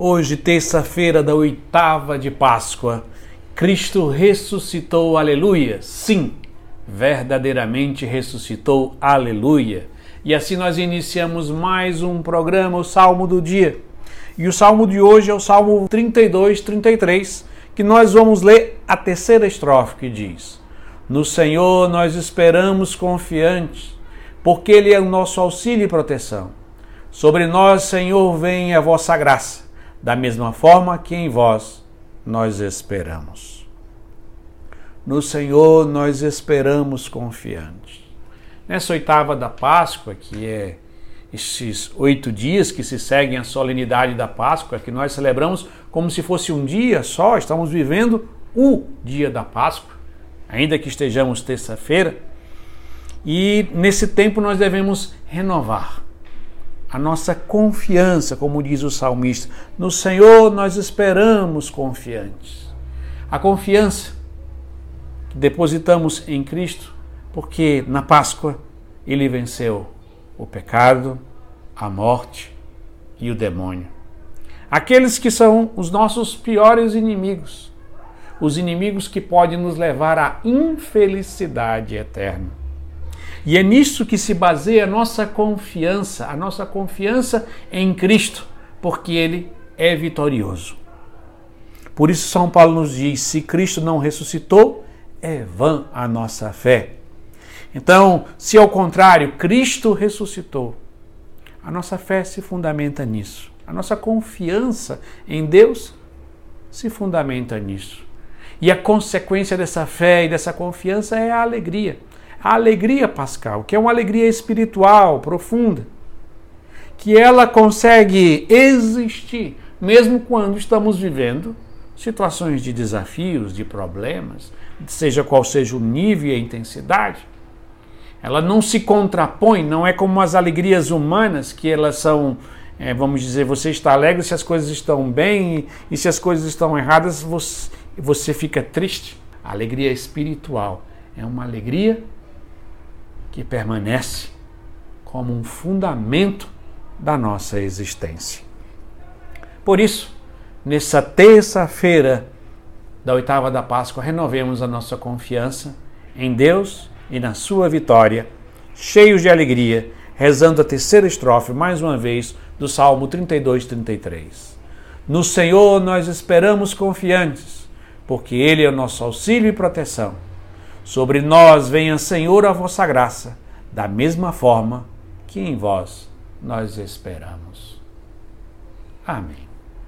Hoje, terça-feira da oitava de Páscoa, Cristo ressuscitou, aleluia. Sim, verdadeiramente ressuscitou, aleluia. E assim nós iniciamos mais um programa, o Salmo do Dia. E o salmo de hoje é o Salmo 32, 33, que nós vamos ler a terceira estrofe que diz: No Senhor nós esperamos confiantes, porque Ele é o nosso auxílio e proteção. Sobre nós, Senhor, vem a vossa graça, da mesma forma que em vós nós esperamos. No Senhor nós esperamos confiantes. Nessa oitava da Páscoa, que é esses oito dias que se seguem a solenidade da Páscoa, que nós celebramos como se fosse um dia só, estamos vivendo o dia da Páscoa, ainda que estejamos terça-feira. E nesse tempo nós devemos renovar a nossa confiança, como diz o salmista. No Senhor nós esperamos confiantes. A confiança que depositamos em Cristo, porque na Páscoa ele venceu o pecado, a morte e o demônio. Aqueles que são os nossos piores inimigos, os inimigos que podem nos levar à infelicidade eterna. E é nisso que se baseia a nossa confiança, a nossa confiança em Cristo, porque Ele é vitorioso. Por isso, São Paulo nos diz: se Cristo não ressuscitou, é vã a nossa fé. Então, se ao contrário, Cristo ressuscitou, a nossa fé se fundamenta nisso. A nossa confiança em Deus se fundamenta nisso. E a consequência dessa fé e dessa confiança é a alegria a alegria pascal, que é uma alegria espiritual profunda, que ela consegue existir mesmo quando estamos vivendo situações de desafios, de problemas, seja qual seja o nível e a intensidade. Ela não se contrapõe, não é como as alegrias humanas, que elas são, é, vamos dizer, você está alegre se as coisas estão bem e se as coisas estão erradas, você, você fica triste. A alegria espiritual é uma alegria que permanece como um fundamento da nossa existência. Por isso, nessa terça-feira da oitava da Páscoa, renovemos a nossa confiança em Deus e na sua vitória, cheios de alegria, rezando a terceira estrofe mais uma vez do Salmo 32, 33. No Senhor nós esperamos confiantes, porque Ele é o nosso auxílio e proteção Sobre nós venha, Senhor, a vossa graça, da mesma forma que em vós nós esperamos. Amém.